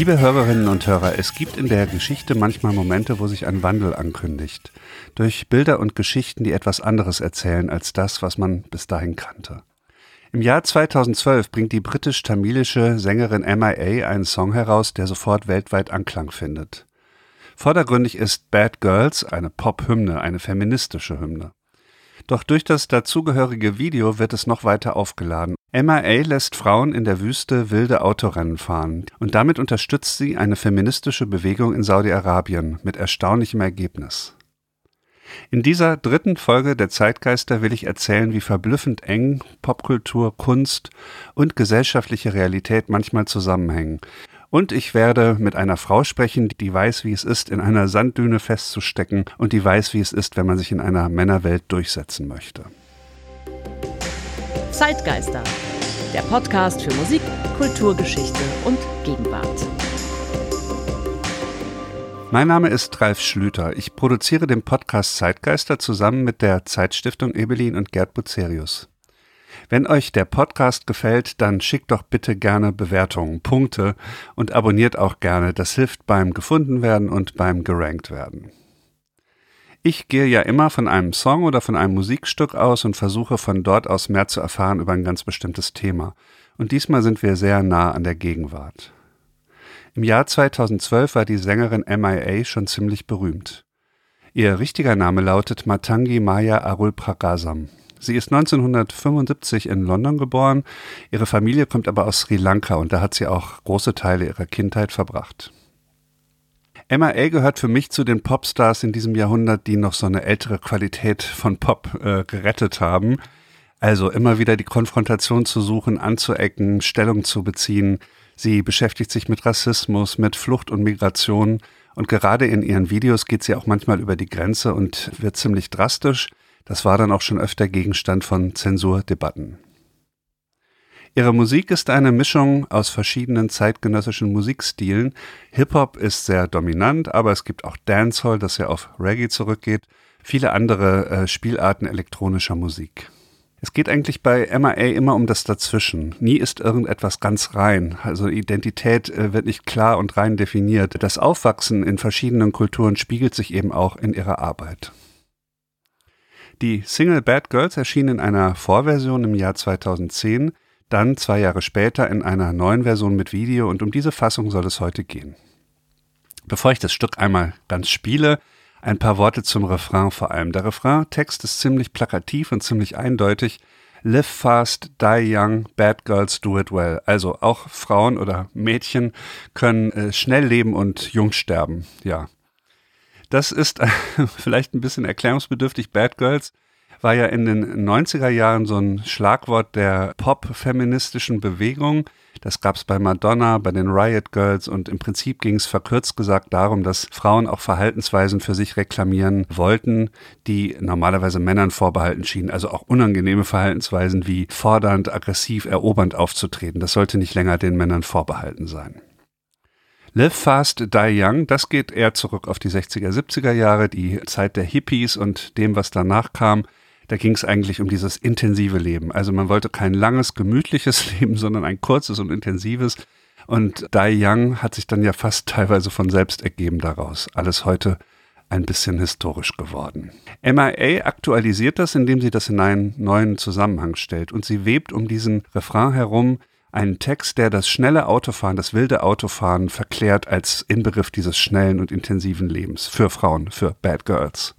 Liebe Hörerinnen und Hörer, es gibt in der Geschichte manchmal Momente, wo sich ein Wandel ankündigt. Durch Bilder und Geschichten, die etwas anderes erzählen als das, was man bis dahin kannte. Im Jahr 2012 bringt die britisch-tamilische Sängerin MIA einen Song heraus, der sofort weltweit Anklang findet. Vordergründig ist Bad Girls eine Pop-Hymne, eine feministische Hymne. Doch durch das dazugehörige Video wird es noch weiter aufgeladen. MIA lässt Frauen in der Wüste wilde Autorennen fahren und damit unterstützt sie eine feministische Bewegung in Saudi-Arabien mit erstaunlichem Ergebnis. In dieser dritten Folge der Zeitgeister will ich erzählen, wie verblüffend eng Popkultur, Kunst und gesellschaftliche Realität manchmal zusammenhängen und ich werde mit einer Frau sprechen, die weiß, wie es ist, in einer Sanddüne festzustecken und die weiß, wie es ist, wenn man sich in einer Männerwelt durchsetzen möchte. Zeitgeister, der Podcast für Musik, Kulturgeschichte und Gegenwart. Mein Name ist Ralf Schlüter. Ich produziere den Podcast Zeitgeister zusammen mit der Zeitstiftung Ebelin und Gerd Bucerius. Wenn euch der Podcast gefällt, dann schickt doch bitte gerne Bewertungen, Punkte und abonniert auch gerne. Das hilft beim gefunden werden und beim gerankt werden. Ich gehe ja immer von einem Song oder von einem Musikstück aus und versuche von dort aus mehr zu erfahren über ein ganz bestimmtes Thema. Und diesmal sind wir sehr nah an der Gegenwart. Im Jahr 2012 war die Sängerin MIA schon ziemlich berühmt. Ihr richtiger Name lautet Matangi Maya Arul Pragasam. Sie ist 1975 in London geboren. Ihre Familie kommt aber aus Sri Lanka und da hat sie auch große Teile ihrer Kindheit verbracht. Emma A. gehört für mich zu den Popstars in diesem Jahrhundert, die noch so eine ältere Qualität von Pop äh, gerettet haben. Also immer wieder die Konfrontation zu suchen, anzuecken, Stellung zu beziehen. Sie beschäftigt sich mit Rassismus, mit Flucht und Migration. Und gerade in ihren Videos geht sie auch manchmal über die Grenze und wird ziemlich drastisch. Das war dann auch schon öfter Gegenstand von Zensurdebatten. Ihre Musik ist eine Mischung aus verschiedenen zeitgenössischen Musikstilen. Hip-Hop ist sehr dominant, aber es gibt auch Dancehall, das ja auf Reggae zurückgeht, viele andere äh, Spielarten elektronischer Musik. Es geht eigentlich bei MIA immer um das Dazwischen. Nie ist irgendetwas ganz rein. Also Identität äh, wird nicht klar und rein definiert. Das Aufwachsen in verschiedenen Kulturen spiegelt sich eben auch in ihrer Arbeit. Die Single Bad Girls erschien in einer Vorversion im Jahr 2010, dann zwei Jahre später in einer neuen Version mit Video und um diese Fassung soll es heute gehen. Bevor ich das Stück einmal ganz spiele, ein paar Worte zum Refrain vor allem. Der Refrain-Text ist ziemlich plakativ und ziemlich eindeutig. Live fast, die young, bad girls do it well. Also auch Frauen oder Mädchen können äh, schnell leben und jung sterben. Ja, das ist vielleicht ein bisschen erklärungsbedürftig. Bad Girls war ja in den 90er Jahren so ein Schlagwort der pop-feministischen Bewegung. Das gab es bei Madonna, bei den Riot Girls und im Prinzip ging es verkürzt gesagt darum, dass Frauen auch Verhaltensweisen für sich reklamieren wollten, die normalerweise Männern vorbehalten schienen. Also auch unangenehme Verhaltensweisen wie fordernd, aggressiv, erobernd aufzutreten. Das sollte nicht länger den Männern vorbehalten sein. Live Fast, Die Young, das geht eher zurück auf die 60er, 70er Jahre, die Zeit der Hippies und dem, was danach kam. Da ging es eigentlich um dieses intensive Leben. Also man wollte kein langes, gemütliches Leben, sondern ein kurzes und intensives. Und Die Young hat sich dann ja fast teilweise von selbst ergeben daraus. Alles heute ein bisschen historisch geworden. MIA aktualisiert das, indem sie das in einen neuen Zusammenhang stellt und sie webt um diesen Refrain herum einen Text, der das schnelle Autofahren, das wilde Autofahren verklärt als Inbegriff dieses schnellen und intensiven Lebens für Frauen, für Bad Girls.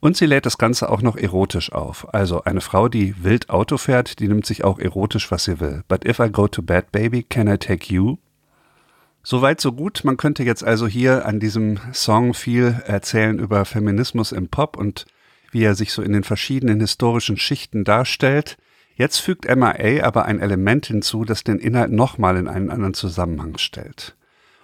Und sie lädt das Ganze auch noch erotisch auf. Also eine Frau, die wild Auto fährt, die nimmt sich auch erotisch, was sie will. But if I go to bed, baby, can I take you? Soweit, so gut. Man könnte jetzt also hier an diesem Song viel erzählen über Feminismus im Pop und wie er sich so in den verschiedenen historischen Schichten darstellt. Jetzt fügt MIA aber ein Element hinzu, das den Inhalt nochmal in einen anderen Zusammenhang stellt.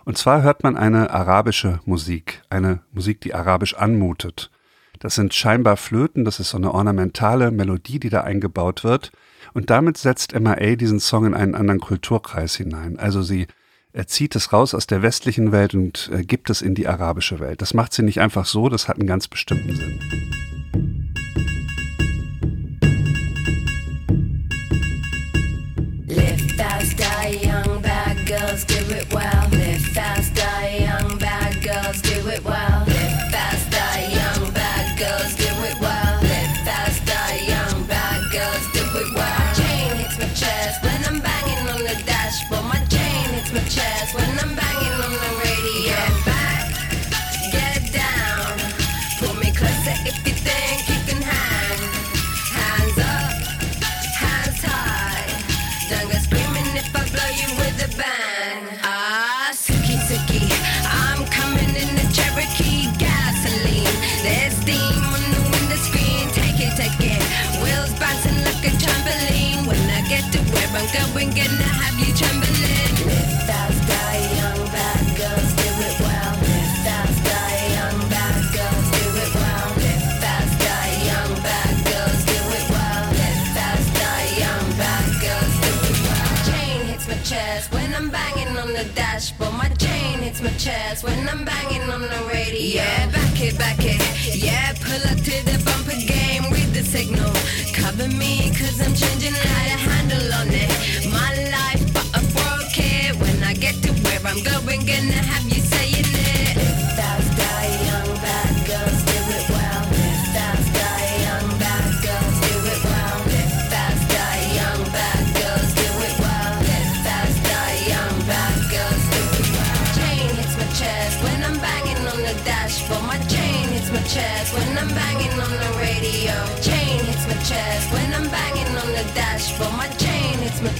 Und zwar hört man eine arabische Musik, eine Musik, die arabisch anmutet. Das sind scheinbar Flöten, das ist so eine ornamentale Melodie, die da eingebaut wird. Und damit setzt MIA diesen Song in einen anderen Kulturkreis hinein. Also sie zieht es raus aus der westlichen Welt und äh, gibt es in die arabische Welt. Das macht sie nicht einfach so, das hat einen ganz bestimmten Sinn. Chest when I'm banging on the radio. Yeah, back it, back it. Yeah, pull up to the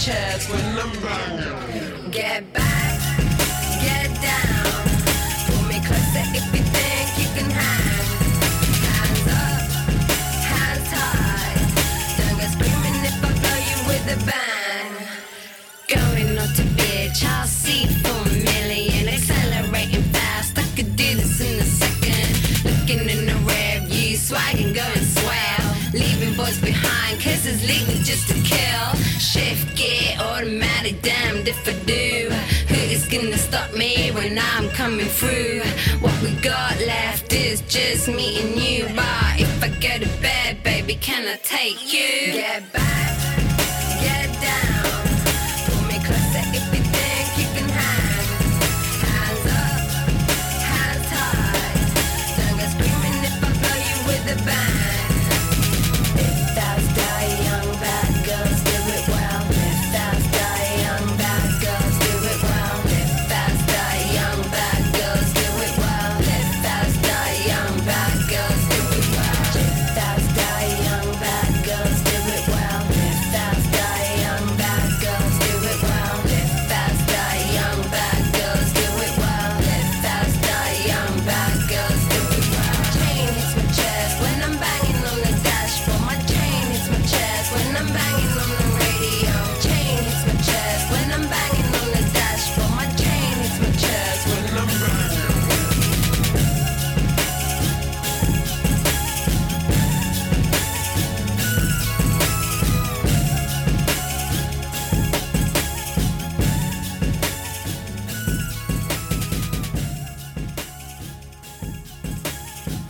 chest when I'm banging. Get back, get down. Pull me closer if you think you can hang. Hands up, hands high. Don't go screaming if I blow you with a bang. Going on to bitch, I'll see for a million. Accelerating fast, I could do this in a second. Looking in Boys behind, it's legal just to kill. Shift gear, automatic, damned if I do. Who is gonna stop me when I'm coming through? What we got left is just me and you. But if I go to bed, baby, can I take you? Get back,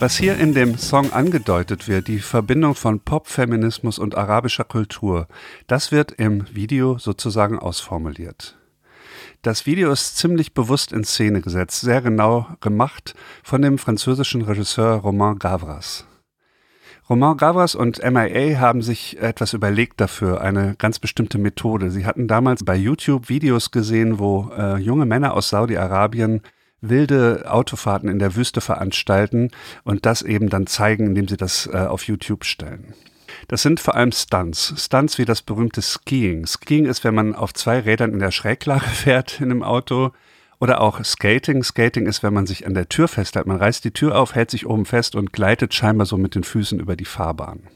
Was hier in dem Song angedeutet wird, die Verbindung von Popfeminismus und arabischer Kultur, das wird im Video sozusagen ausformuliert. Das Video ist ziemlich bewusst in Szene gesetzt, sehr genau gemacht von dem französischen Regisseur Romain Gavras. Romain Gavras und MIA haben sich etwas überlegt dafür, eine ganz bestimmte Methode. Sie hatten damals bei YouTube Videos gesehen, wo äh, junge Männer aus Saudi-Arabien wilde Autofahrten in der Wüste veranstalten und das eben dann zeigen, indem sie das äh, auf YouTube stellen. Das sind vor allem Stunts. Stunts wie das berühmte Skiing. Skiing ist, wenn man auf zwei Rädern in der Schräglage fährt in einem Auto. Oder auch Skating. Skating ist, wenn man sich an der Tür festhält. Man reißt die Tür auf, hält sich oben fest und gleitet scheinbar so mit den Füßen über die Fahrbahn.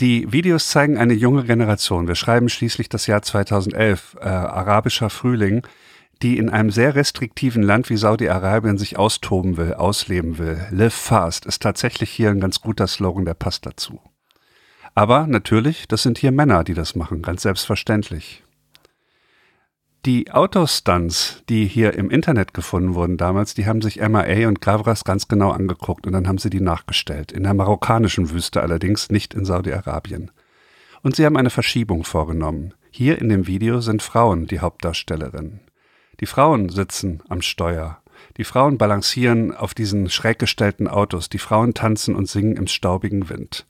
Die Videos zeigen eine junge Generation. Wir schreiben schließlich das Jahr 2011, äh, arabischer Frühling, die in einem sehr restriktiven Land wie Saudi-Arabien sich austoben will, ausleben will. Live fast ist tatsächlich hier ein ganz guter Slogan, der passt dazu. Aber natürlich, das sind hier Männer, die das machen, ganz selbstverständlich. Die Autostunts, die hier im Internet gefunden wurden damals, die haben sich MIA und Gavras ganz genau angeguckt und dann haben sie die nachgestellt. In der marokkanischen Wüste allerdings, nicht in Saudi-Arabien. Und sie haben eine Verschiebung vorgenommen. Hier in dem Video sind Frauen die Hauptdarstellerinnen. Die Frauen sitzen am Steuer. Die Frauen balancieren auf diesen schräg gestellten Autos. Die Frauen tanzen und singen im staubigen Wind.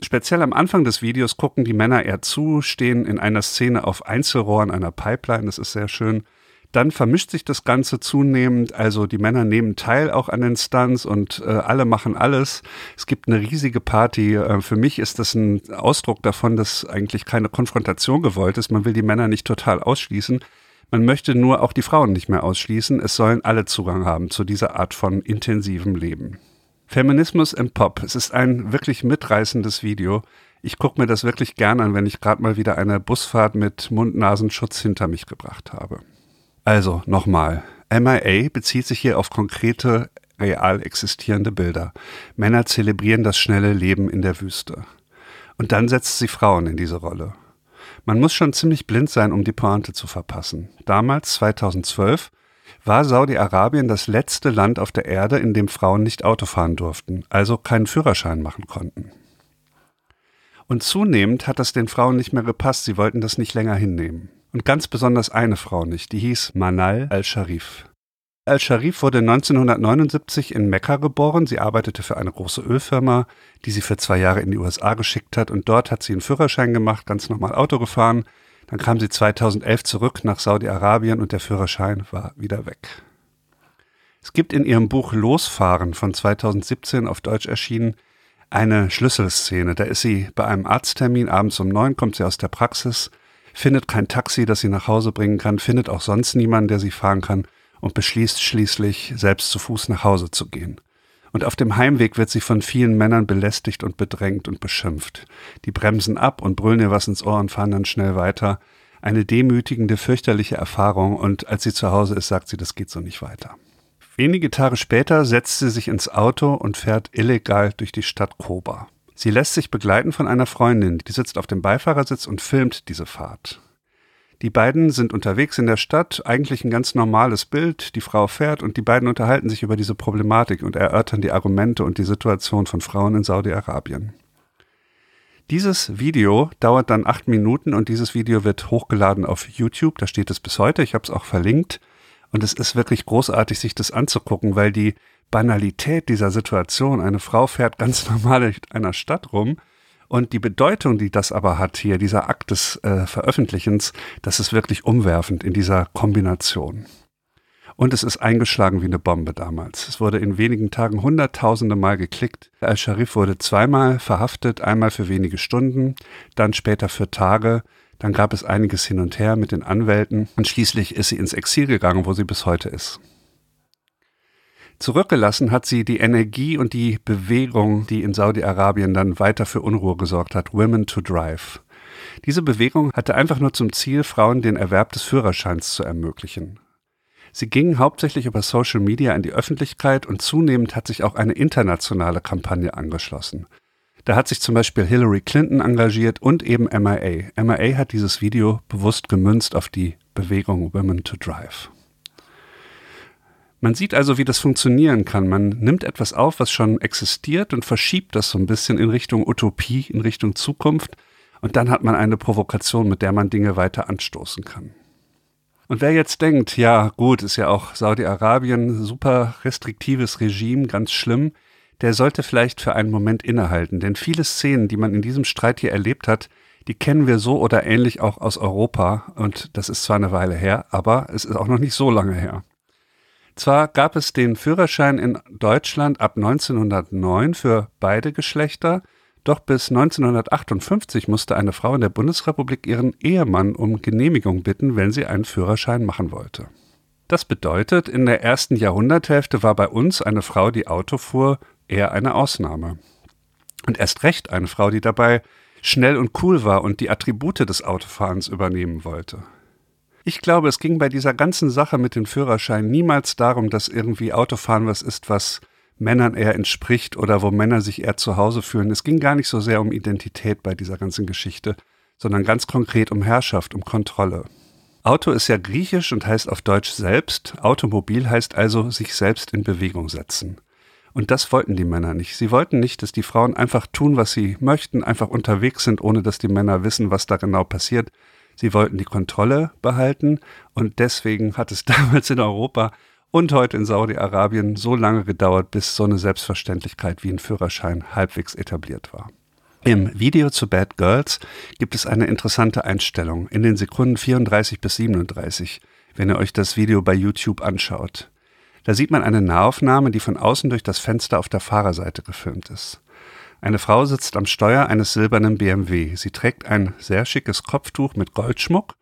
Speziell am Anfang des Videos gucken die Männer eher zu, stehen in einer Szene auf Einzelrohren einer Pipeline, das ist sehr schön. Dann vermischt sich das Ganze zunehmend, also die Männer nehmen teil auch an den Stunts und äh, alle machen alles. Es gibt eine riesige Party. Äh, für mich ist das ein Ausdruck davon, dass eigentlich keine Konfrontation gewollt ist. Man will die Männer nicht total ausschließen. Man möchte nur auch die Frauen nicht mehr ausschließen. Es sollen alle Zugang haben zu dieser Art von intensivem Leben. Feminismus im Pop. Es ist ein wirklich mitreißendes Video. Ich gucke mir das wirklich gern an, wenn ich gerade mal wieder eine Busfahrt mit Mund-Nasenschutz hinter mich gebracht habe. Also nochmal, MIA bezieht sich hier auf konkrete, real existierende Bilder. Männer zelebrieren das schnelle Leben in der Wüste. Und dann setzt sie Frauen in diese Rolle. Man muss schon ziemlich blind sein, um die Pointe zu verpassen. Damals, 2012, war Saudi-Arabien das letzte Land auf der Erde, in dem Frauen nicht Auto fahren durften, also keinen Führerschein machen konnten. Und zunehmend hat das den Frauen nicht mehr gepasst, sie wollten das nicht länger hinnehmen. Und ganz besonders eine Frau nicht, die hieß Manal al-Sharif. Al-Sharif wurde 1979 in Mekka geboren. Sie arbeitete für eine große Ölfirma, die sie für zwei Jahre in die USA geschickt hat. Und dort hat sie einen Führerschein gemacht, ganz normal Auto gefahren. Dann kam sie 2011 zurück nach Saudi-Arabien und der Führerschein war wieder weg. Es gibt in ihrem Buch Losfahren von 2017 auf Deutsch erschienen eine Schlüsselszene. Da ist sie bei einem Arzttermin, abends um neun kommt sie aus der Praxis findet kein Taxi, das sie nach Hause bringen kann, findet auch sonst niemanden, der sie fahren kann und beschließt schließlich, selbst zu Fuß nach Hause zu gehen. Und auf dem Heimweg wird sie von vielen Männern belästigt und bedrängt und beschimpft. Die bremsen ab und brüllen ihr was ins Ohr und fahren dann schnell weiter. Eine demütigende, fürchterliche Erfahrung und als sie zu Hause ist, sagt sie, das geht so nicht weiter. Wenige Tage später setzt sie sich ins Auto und fährt illegal durch die Stadt Koba. Sie lässt sich begleiten von einer Freundin, die sitzt auf dem Beifahrersitz und filmt diese Fahrt. Die beiden sind unterwegs in der Stadt, eigentlich ein ganz normales Bild, die Frau fährt und die beiden unterhalten sich über diese Problematik und erörtern die Argumente und die Situation von Frauen in Saudi-Arabien. Dieses Video dauert dann acht Minuten und dieses Video wird hochgeladen auf YouTube, da steht es bis heute, ich habe es auch verlinkt und es ist wirklich großartig, sich das anzugucken, weil die Banalität dieser Situation. Eine Frau fährt ganz normal in einer Stadt rum und die Bedeutung, die das aber hat hier, dieser Akt des äh, Veröffentlichens, das ist wirklich umwerfend in dieser Kombination. Und es ist eingeschlagen wie eine Bombe damals. Es wurde in wenigen Tagen hunderttausende Mal geklickt. Al-Sharif wurde zweimal verhaftet, einmal für wenige Stunden, dann später für Tage. Dann gab es einiges hin und her mit den Anwälten und schließlich ist sie ins Exil gegangen, wo sie bis heute ist. Zurückgelassen hat sie die Energie und die Bewegung, die in Saudi-Arabien dann weiter für Unruhe gesorgt hat, Women to Drive. Diese Bewegung hatte einfach nur zum Ziel, Frauen den Erwerb des Führerscheins zu ermöglichen. Sie ging hauptsächlich über Social Media in die Öffentlichkeit und zunehmend hat sich auch eine internationale Kampagne angeschlossen. Da hat sich zum Beispiel Hillary Clinton engagiert und eben MIA. MIA hat dieses Video bewusst gemünzt auf die Bewegung Women to Drive. Man sieht also, wie das funktionieren kann. Man nimmt etwas auf, was schon existiert und verschiebt das so ein bisschen in Richtung Utopie, in Richtung Zukunft. Und dann hat man eine Provokation, mit der man Dinge weiter anstoßen kann. Und wer jetzt denkt, ja gut, ist ja auch Saudi-Arabien, super restriktives Regime, ganz schlimm, der sollte vielleicht für einen Moment innehalten. Denn viele Szenen, die man in diesem Streit hier erlebt hat, die kennen wir so oder ähnlich auch aus Europa. Und das ist zwar eine Weile her, aber es ist auch noch nicht so lange her. Zwar gab es den Führerschein in Deutschland ab 1909 für beide Geschlechter, doch bis 1958 musste eine Frau in der Bundesrepublik ihren Ehemann um Genehmigung bitten, wenn sie einen Führerschein machen wollte. Das bedeutet, in der ersten Jahrhunderthälfte war bei uns eine Frau, die Auto fuhr, eher eine Ausnahme. Und erst recht eine Frau, die dabei schnell und cool war und die Attribute des Autofahrens übernehmen wollte. Ich glaube, es ging bei dieser ganzen Sache mit dem Führerschein niemals darum, dass irgendwie Autofahren was ist, was Männern eher entspricht oder wo Männer sich eher zu Hause fühlen. Es ging gar nicht so sehr um Identität bei dieser ganzen Geschichte, sondern ganz konkret um Herrschaft, um Kontrolle. Auto ist ja griechisch und heißt auf Deutsch selbst. Automobil heißt also sich selbst in Bewegung setzen. Und das wollten die Männer nicht. Sie wollten nicht, dass die Frauen einfach tun, was sie möchten, einfach unterwegs sind, ohne dass die Männer wissen, was da genau passiert, Sie wollten die Kontrolle behalten und deswegen hat es damals in Europa und heute in Saudi-Arabien so lange gedauert, bis so eine Selbstverständlichkeit wie ein Führerschein halbwegs etabliert war. Im Video zu Bad Girls gibt es eine interessante Einstellung in den Sekunden 34 bis 37, wenn ihr euch das Video bei YouTube anschaut. Da sieht man eine Nahaufnahme, die von außen durch das Fenster auf der Fahrerseite gefilmt ist. Eine Frau sitzt am Steuer eines silbernen BMW. Sie trägt ein sehr schickes Kopftuch mit Goldschmuck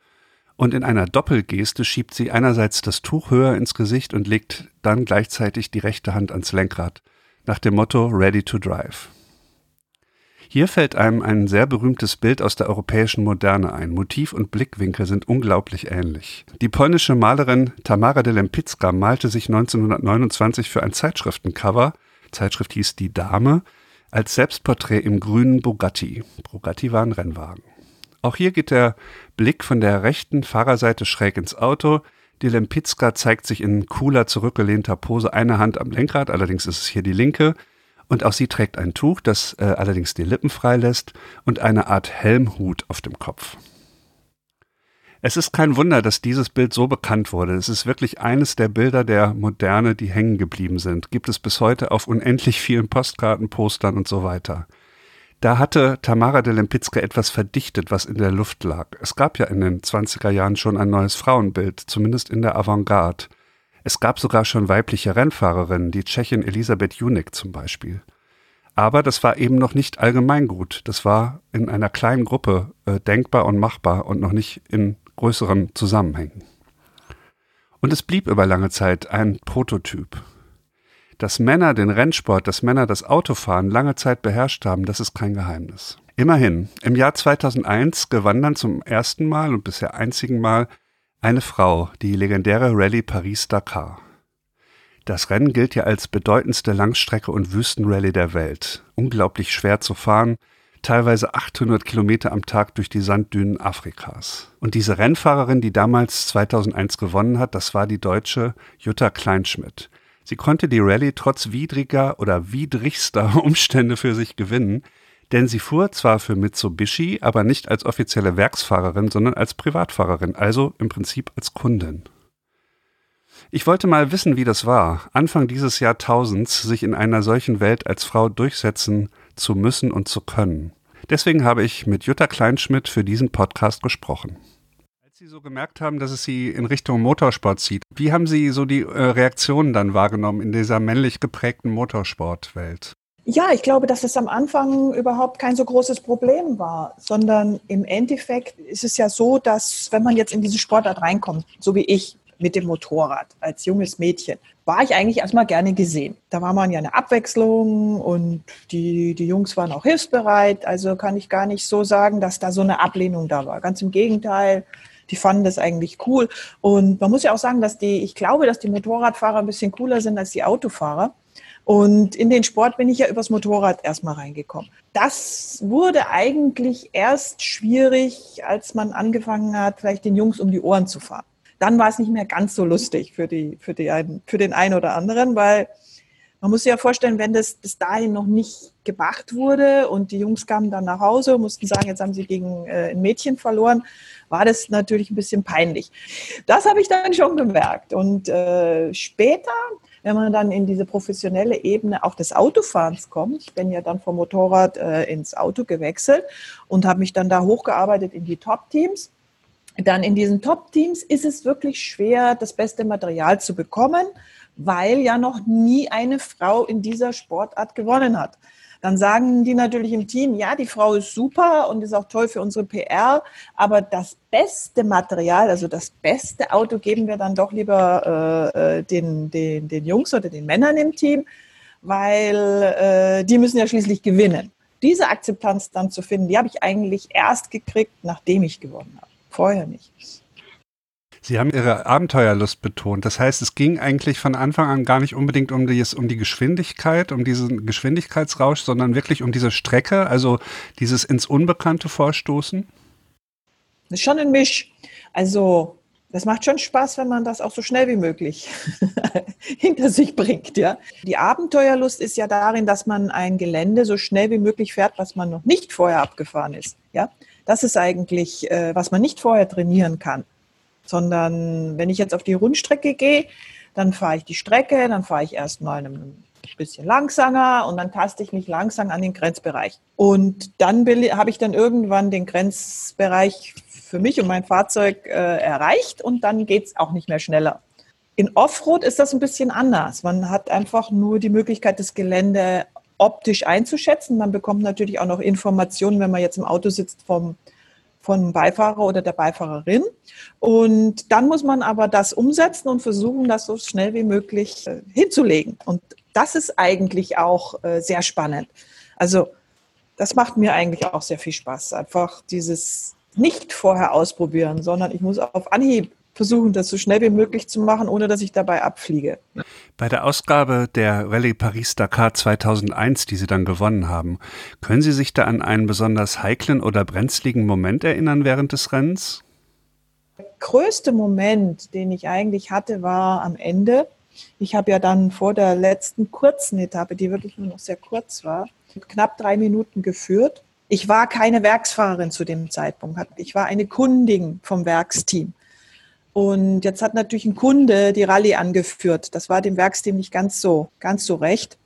und in einer Doppelgeste schiebt sie einerseits das Tuch höher ins Gesicht und legt dann gleichzeitig die rechte Hand ans Lenkrad, nach dem Motto Ready to Drive. Hier fällt einem ein sehr berühmtes Bild aus der europäischen Moderne ein. Motiv und Blickwinkel sind unglaublich ähnlich. Die polnische Malerin Tamara de Lempicka malte sich 1929 für ein Zeitschriftencover, Zeitschrift hieß Die Dame, als Selbstporträt im grünen Bugatti. Bugatti war ein Rennwagen. Auch hier geht der Blick von der rechten Fahrerseite schräg ins Auto. Die Lempicka zeigt sich in cooler, zurückgelehnter Pose, eine Hand am Lenkrad, allerdings ist es hier die linke. Und auch sie trägt ein Tuch, das äh, allerdings die Lippen freilässt und eine Art Helmhut auf dem Kopf. Es ist kein Wunder, dass dieses Bild so bekannt wurde. Es ist wirklich eines der Bilder der Moderne, die hängen geblieben sind. Gibt es bis heute auf unendlich vielen Postkarten, Postern und so weiter. Da hatte Tamara de Lempicka etwas verdichtet, was in der Luft lag. Es gab ja in den 20er Jahren schon ein neues Frauenbild, zumindest in der Avantgarde. Es gab sogar schon weibliche Rennfahrerinnen, die Tschechin Elisabeth Junik zum Beispiel. Aber das war eben noch nicht allgemeingut. Das war in einer kleinen Gruppe äh, denkbar und machbar und noch nicht in größeren Zusammenhängen. Und es blieb über lange Zeit ein Prototyp. Dass Männer den Rennsport, dass Männer das Autofahren lange Zeit beherrscht haben, das ist kein Geheimnis. Immerhin, im Jahr 2001 gewann dann zum ersten Mal und bisher einzigen Mal eine Frau die legendäre Rallye Paris-Dakar. Das Rennen gilt ja als bedeutendste Langstrecke- und Wüstenrallye der Welt. Unglaublich schwer zu fahren, teilweise 800 Kilometer am Tag durch die Sanddünen Afrikas. Und diese Rennfahrerin, die damals 2001 gewonnen hat, das war die deutsche Jutta Kleinschmidt. Sie konnte die Rallye trotz widriger oder widrigster Umstände für sich gewinnen, denn sie fuhr zwar für Mitsubishi, aber nicht als offizielle Werksfahrerin, sondern als Privatfahrerin, also im Prinzip als Kundin. Ich wollte mal wissen, wie das war, Anfang dieses Jahrtausends sich in einer solchen Welt als Frau durchsetzen zu müssen und zu können. Deswegen habe ich mit Jutta Kleinschmidt für diesen Podcast gesprochen. Sie so gemerkt haben, dass es Sie in Richtung Motorsport zieht, wie haben Sie so die äh, Reaktionen dann wahrgenommen in dieser männlich geprägten Motorsportwelt? Ja, ich glaube, dass es am Anfang überhaupt kein so großes Problem war, sondern im Endeffekt ist es ja so, dass wenn man jetzt in diese Sportart reinkommt, so wie ich mit dem Motorrad als junges Mädchen, war ich eigentlich erstmal gerne gesehen. Da war man ja eine Abwechslung und die, die Jungs waren auch hilfsbereit. Also kann ich gar nicht so sagen, dass da so eine Ablehnung da war. Ganz im Gegenteil die fanden das eigentlich cool. Und man muss ja auch sagen, dass die, ich glaube, dass die Motorradfahrer ein bisschen cooler sind als die Autofahrer. Und in den Sport bin ich ja übers Motorrad erstmal reingekommen. Das wurde eigentlich erst schwierig, als man angefangen hat, vielleicht den Jungs um die Ohren zu fahren. Dann war es nicht mehr ganz so lustig für, die, für, die einen, für den einen oder anderen, weil man muss sich ja vorstellen, wenn das bis dahin noch nicht gemacht wurde und die Jungs kamen dann nach Hause und mussten sagen, jetzt haben sie gegen äh, ein Mädchen verloren, war das natürlich ein bisschen peinlich. Das habe ich dann schon gemerkt. Und äh, später, wenn man dann in diese professionelle Ebene auch des Autofahrens kommt, ich bin ja dann vom Motorrad äh, ins Auto gewechselt und habe mich dann da hochgearbeitet in die Top-Teams. Dann in diesen Top-Teams ist es wirklich schwer, das beste Material zu bekommen weil ja noch nie eine Frau in dieser Sportart gewonnen hat. Dann sagen die natürlich im Team, ja, die Frau ist super und ist auch toll für unsere PR, aber das beste Material, also das beste Auto geben wir dann doch lieber äh, äh den, den, den Jungs oder den Männern im Team, weil äh, die müssen ja schließlich gewinnen. Diese Akzeptanz dann zu finden, die habe ich eigentlich erst gekriegt, nachdem ich gewonnen habe. Vorher nicht. Sie haben Ihre Abenteuerlust betont. Das heißt, es ging eigentlich von Anfang an gar nicht unbedingt um die, um die Geschwindigkeit, um diesen Geschwindigkeitsrausch, sondern wirklich um diese Strecke, also dieses ins Unbekannte vorstoßen? Das ist schon ein Misch. Also das macht schon Spaß, wenn man das auch so schnell wie möglich hinter sich bringt, ja. Die Abenteuerlust ist ja darin, dass man ein Gelände so schnell wie möglich fährt, was man noch nicht vorher abgefahren ist, ja. Das ist eigentlich, äh, was man nicht vorher trainieren kann, sondern wenn ich jetzt auf die Rundstrecke gehe, dann fahre ich die Strecke, dann fahre ich erstmal ein bisschen langsamer und dann taste ich mich langsam an den Grenzbereich. Und dann habe ich dann irgendwann den Grenzbereich für mich und mein Fahrzeug äh, erreicht und dann geht es auch nicht mehr schneller. In Offroad ist das ein bisschen anders. Man hat einfach nur die Möglichkeit, das Gelände optisch einzuschätzen. Man bekommt natürlich auch noch Informationen, wenn man jetzt im Auto sitzt, vom, vom Beifahrer oder der Beifahrerin. Und dann muss man aber das umsetzen und versuchen, das so schnell wie möglich äh, hinzulegen. Und das ist eigentlich auch äh, sehr spannend. Also das macht mir eigentlich auch sehr viel Spaß. Einfach dieses nicht vorher ausprobieren, sondern ich muss auf Anhieb versuchen, das so schnell wie möglich zu machen, ohne dass ich dabei abfliege. Bei der Ausgabe der Rallye Paris-Dakar 2001, die Sie dann gewonnen haben, können Sie sich da an einen besonders heiklen oder brenzligen Moment erinnern während des Rennens? Der größte Moment, den ich eigentlich hatte, war am Ende. Ich habe ja dann vor der letzten kurzen Etappe, die wirklich nur noch sehr kurz war, knapp drei Minuten geführt. Ich war keine Werksfahrerin zu dem Zeitpunkt. Ich war eine Kundin vom Werksteam. Und jetzt hat natürlich ein Kunde die Rallye angeführt. Das war dem Werksteam nicht ganz so, ganz so recht.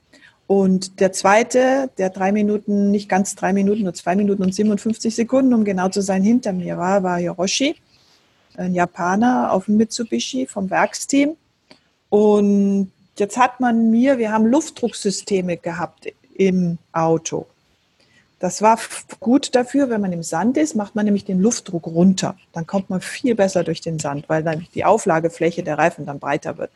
Und der zweite, der drei Minuten, nicht ganz drei Minuten, nur zwei Minuten und 57 Sekunden, um genau zu sein, hinter mir war, war Hiroshi, ein Japaner auf dem Mitsubishi vom Werksteam. Und jetzt hat man mir, wir haben Luftdrucksysteme gehabt im Auto. Das war gut dafür, wenn man im Sand ist, macht man nämlich den Luftdruck runter. Dann kommt man viel besser durch den Sand, weil dann die Auflagefläche der Reifen dann breiter wird.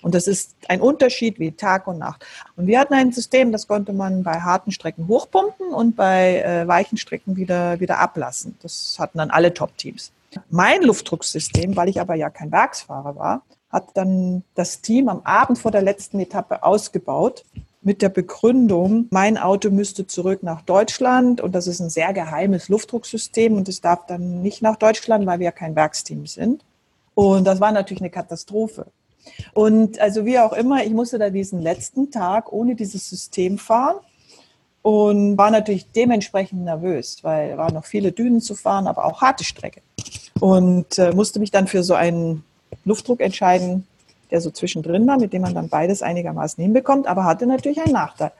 Und das ist ein Unterschied wie Tag und Nacht. Und wir hatten ein System, das konnte man bei harten Strecken hochpumpen und bei äh, weichen Strecken wieder, wieder ablassen. Das hatten dann alle Top-Teams. Mein Luftdrucksystem, weil ich aber ja kein Werksfahrer war, hat dann das Team am Abend vor der letzten Etappe ausgebaut mit der Begründung, mein Auto müsste zurück nach Deutschland und das ist ein sehr geheimes Luftdrucksystem und es darf dann nicht nach Deutschland, weil wir ja kein Werksteam sind. Und das war natürlich eine Katastrophe. Und also wie auch immer, ich musste da diesen letzten Tag ohne dieses System fahren und war natürlich dementsprechend nervös, weil war noch viele Dünen zu fahren, aber auch harte Strecke. Und äh, musste mich dann für so einen Luftdruck entscheiden, der so zwischendrin war, mit dem man dann beides einigermaßen hinbekommt, aber hatte natürlich einen Nachteil.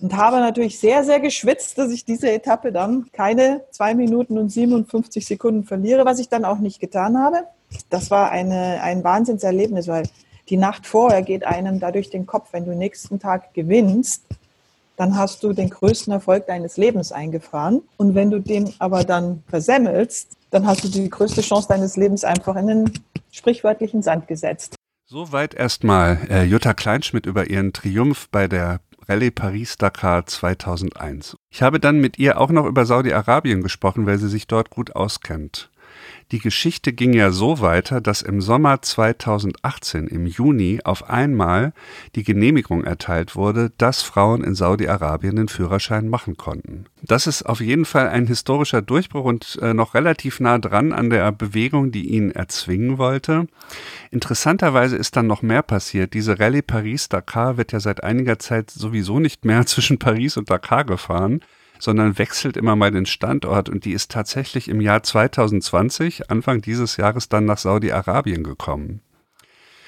Und habe natürlich sehr, sehr geschwitzt, dass ich diese Etappe dann keine zwei Minuten und 57 Sekunden verliere, was ich dann auch nicht getan habe. Das war eine, ein Wahnsinnserlebnis, weil die Nacht vorher geht einem dadurch den Kopf, wenn du nächsten Tag gewinnst, dann hast du den größten Erfolg deines Lebens eingefahren. Und wenn du den aber dann versemmelst, dann hast du die größte Chance deines Lebens einfach in den sprichwörtlichen Sand gesetzt. Soweit erstmal äh, Jutta Kleinschmidt über ihren Triumph bei der Rallye Paris-Dakar 2001. Ich habe dann mit ihr auch noch über Saudi-Arabien gesprochen, weil sie sich dort gut auskennt. Die Geschichte ging ja so weiter, dass im Sommer 2018, im Juni, auf einmal die Genehmigung erteilt wurde, dass Frauen in Saudi-Arabien den Führerschein machen konnten. Das ist auf jeden Fall ein historischer Durchbruch und äh, noch relativ nah dran an der Bewegung, die ihn erzwingen wollte. Interessanterweise ist dann noch mehr passiert. Diese Rallye Paris-Dakar wird ja seit einiger Zeit sowieso nicht mehr zwischen Paris und Dakar gefahren sondern wechselt immer mal den Standort und die ist tatsächlich im Jahr 2020, Anfang dieses Jahres, dann nach Saudi-Arabien gekommen.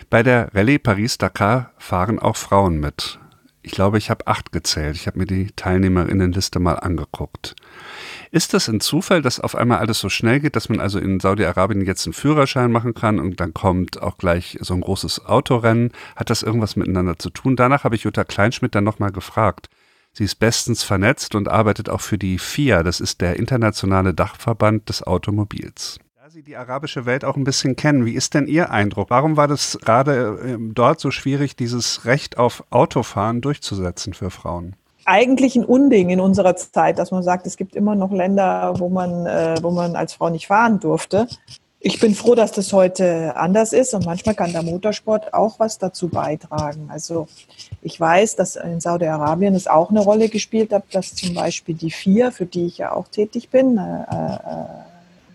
Bei der Rallye Paris-Dakar fahren auch Frauen mit. Ich glaube, ich habe acht gezählt. Ich habe mir die Teilnehmerinnenliste mal angeguckt. Ist das ein Zufall, dass auf einmal alles so schnell geht, dass man also in Saudi-Arabien jetzt einen Führerschein machen kann und dann kommt auch gleich so ein großes Autorennen? Hat das irgendwas miteinander zu tun? Danach habe ich Jutta Kleinschmidt dann nochmal gefragt. Sie ist bestens vernetzt und arbeitet auch für die FIA, das ist der internationale Dachverband des Automobils. Da Sie die arabische Welt auch ein bisschen kennen, wie ist denn Ihr Eindruck? Warum war das gerade ähm, dort so schwierig, dieses Recht auf Autofahren durchzusetzen für Frauen? Eigentlich ein Unding in unserer Zeit, dass man sagt, es gibt immer noch Länder, wo man, äh, wo man als Frau nicht fahren durfte. Ich bin froh, dass das heute anders ist und manchmal kann der Motorsport auch was dazu beitragen. Also ich weiß, dass in Saudi-Arabien es auch eine Rolle gespielt hat, dass zum Beispiel die vier, für die ich ja auch tätig bin, äh, äh,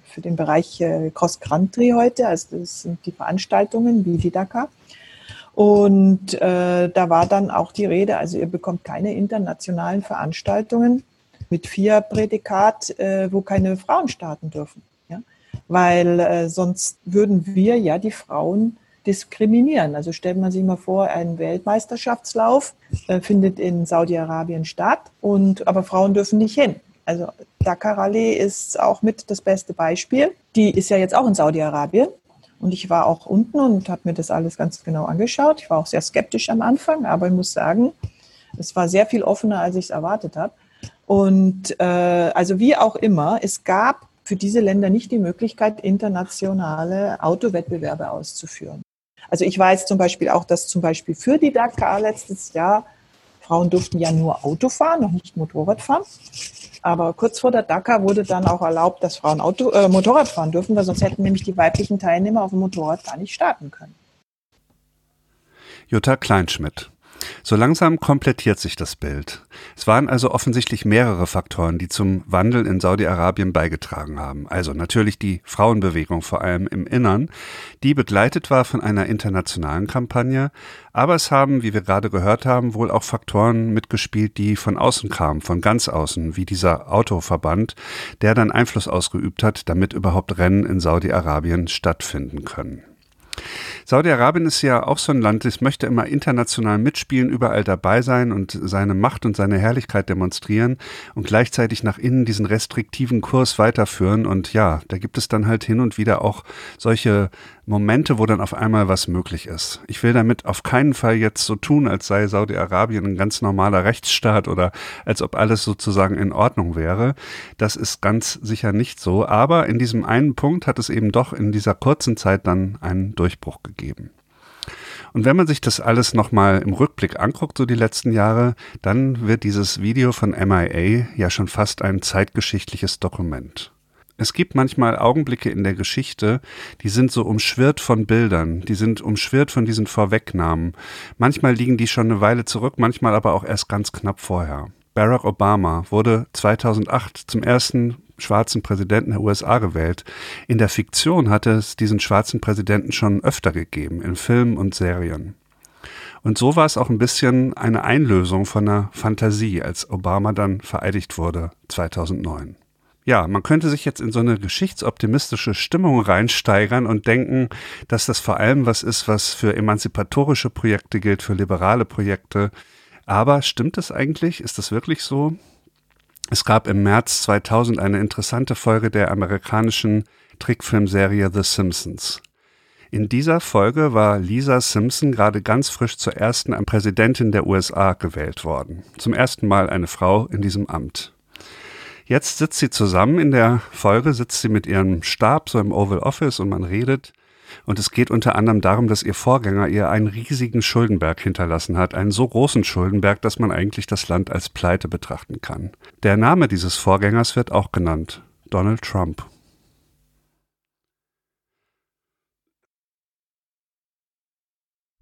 für den Bereich äh, Cross Country heute, also das sind die Veranstaltungen wie die Dakar. Und äh, da war dann auch die Rede, also ihr bekommt keine internationalen Veranstaltungen mit vier Prädikat, äh, wo keine Frauen starten dürfen. Weil äh, sonst würden wir ja die Frauen diskriminieren. Also stellt man sich mal vor, ein Weltmeisterschaftslauf äh, findet in Saudi-Arabien statt, und, aber Frauen dürfen nicht hin. Also Dakar Rallye ist auch mit das beste Beispiel. Die ist ja jetzt auch in Saudi-Arabien. Und ich war auch unten und habe mir das alles ganz genau angeschaut. Ich war auch sehr skeptisch am Anfang, aber ich muss sagen, es war sehr viel offener, als ich es erwartet habe. Und äh, also wie auch immer, es gab für diese Länder nicht die Möglichkeit, internationale Autowettbewerbe auszuführen. Also ich weiß zum Beispiel auch, dass zum Beispiel für die Dakar letztes Jahr Frauen durften ja nur Auto fahren, noch nicht Motorrad fahren. Aber kurz vor der Dakar wurde dann auch erlaubt, dass Frauen Auto, äh, Motorrad fahren dürfen, weil sonst hätten nämlich die weiblichen Teilnehmer auf dem Motorrad gar nicht starten können. Jutta Kleinschmidt so langsam komplettiert sich das Bild. Es waren also offensichtlich mehrere Faktoren, die zum Wandel in Saudi-Arabien beigetragen haben. Also natürlich die Frauenbewegung, vor allem im Innern, die begleitet war von einer internationalen Kampagne. Aber es haben, wie wir gerade gehört haben, wohl auch Faktoren mitgespielt, die von außen kamen, von ganz außen, wie dieser Autoverband, der dann Einfluss ausgeübt hat, damit überhaupt Rennen in Saudi-Arabien stattfinden können. Saudi-Arabien ist ja auch so ein Land, das möchte immer international mitspielen, überall dabei sein und seine Macht und seine Herrlichkeit demonstrieren und gleichzeitig nach innen diesen restriktiven Kurs weiterführen. Und ja, da gibt es dann halt hin und wieder auch solche Momente, wo dann auf einmal was möglich ist. Ich will damit auf keinen Fall jetzt so tun, als sei Saudi-Arabien ein ganz normaler Rechtsstaat oder als ob alles sozusagen in Ordnung wäre. Das ist ganz sicher nicht so. Aber in diesem einen Punkt hat es eben doch in dieser kurzen Zeit dann einen Durchbruch gegeben. Und wenn man sich das alles nochmal im Rückblick anguckt, so die letzten Jahre, dann wird dieses Video von MIA ja schon fast ein zeitgeschichtliches Dokument. Es gibt manchmal Augenblicke in der Geschichte, die sind so umschwirrt von Bildern, die sind umschwirrt von diesen Vorwegnahmen. Manchmal liegen die schon eine Weile zurück, manchmal aber auch erst ganz knapp vorher. Barack Obama wurde 2008 zum ersten schwarzen Präsidenten der USA gewählt. In der Fiktion hatte es diesen schwarzen Präsidenten schon öfter gegeben, in Filmen und Serien. Und so war es auch ein bisschen eine Einlösung von einer Fantasie, als Obama dann vereidigt wurde 2009 ja, man könnte sich jetzt in so eine geschichtsoptimistische Stimmung reinsteigern und denken, dass das vor allem was ist, was für emanzipatorische Projekte gilt, für liberale Projekte. Aber stimmt es eigentlich? Ist das wirklich so? Es gab im März 2000 eine interessante Folge der amerikanischen Trickfilmserie The Simpsons. In dieser Folge war Lisa Simpson gerade ganz frisch zur ersten Präsidentin der USA gewählt worden. Zum ersten Mal eine Frau in diesem Amt. Jetzt sitzt sie zusammen in der Folge, sitzt sie mit ihrem Stab so im Oval Office und man redet. Und es geht unter anderem darum, dass ihr Vorgänger ihr einen riesigen Schuldenberg hinterlassen hat, einen so großen Schuldenberg, dass man eigentlich das Land als Pleite betrachten kann. Der Name dieses Vorgängers wird auch genannt, Donald Trump.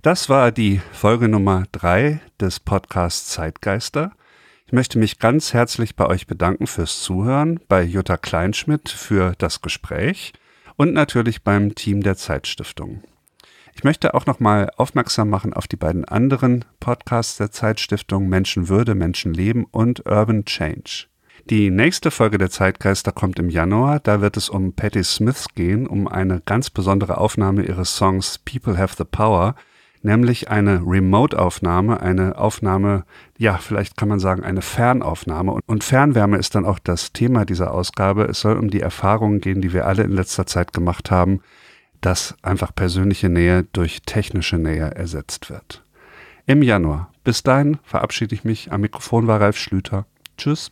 Das war die Folge Nummer drei des Podcasts Zeitgeister. Ich möchte mich ganz herzlich bei euch bedanken fürs Zuhören, bei Jutta Kleinschmidt für das Gespräch und natürlich beim Team der Zeitstiftung. Ich möchte auch nochmal aufmerksam machen auf die beiden anderen Podcasts der Zeitstiftung Menschenwürde, Menschenleben und Urban Change. Die nächste Folge der Zeitgeister kommt im Januar. Da wird es um Patti Smith gehen, um eine ganz besondere Aufnahme ihres Songs People Have the Power, nämlich eine Remote-Aufnahme, eine Aufnahme, ja, vielleicht kann man sagen, eine Fernaufnahme. Und Fernwärme ist dann auch das Thema dieser Ausgabe. Es soll um die Erfahrungen gehen, die wir alle in letzter Zeit gemacht haben, dass einfach persönliche Nähe durch technische Nähe ersetzt wird. Im Januar. Bis dahin verabschiede ich mich. Am Mikrofon war Ralf Schlüter. Tschüss.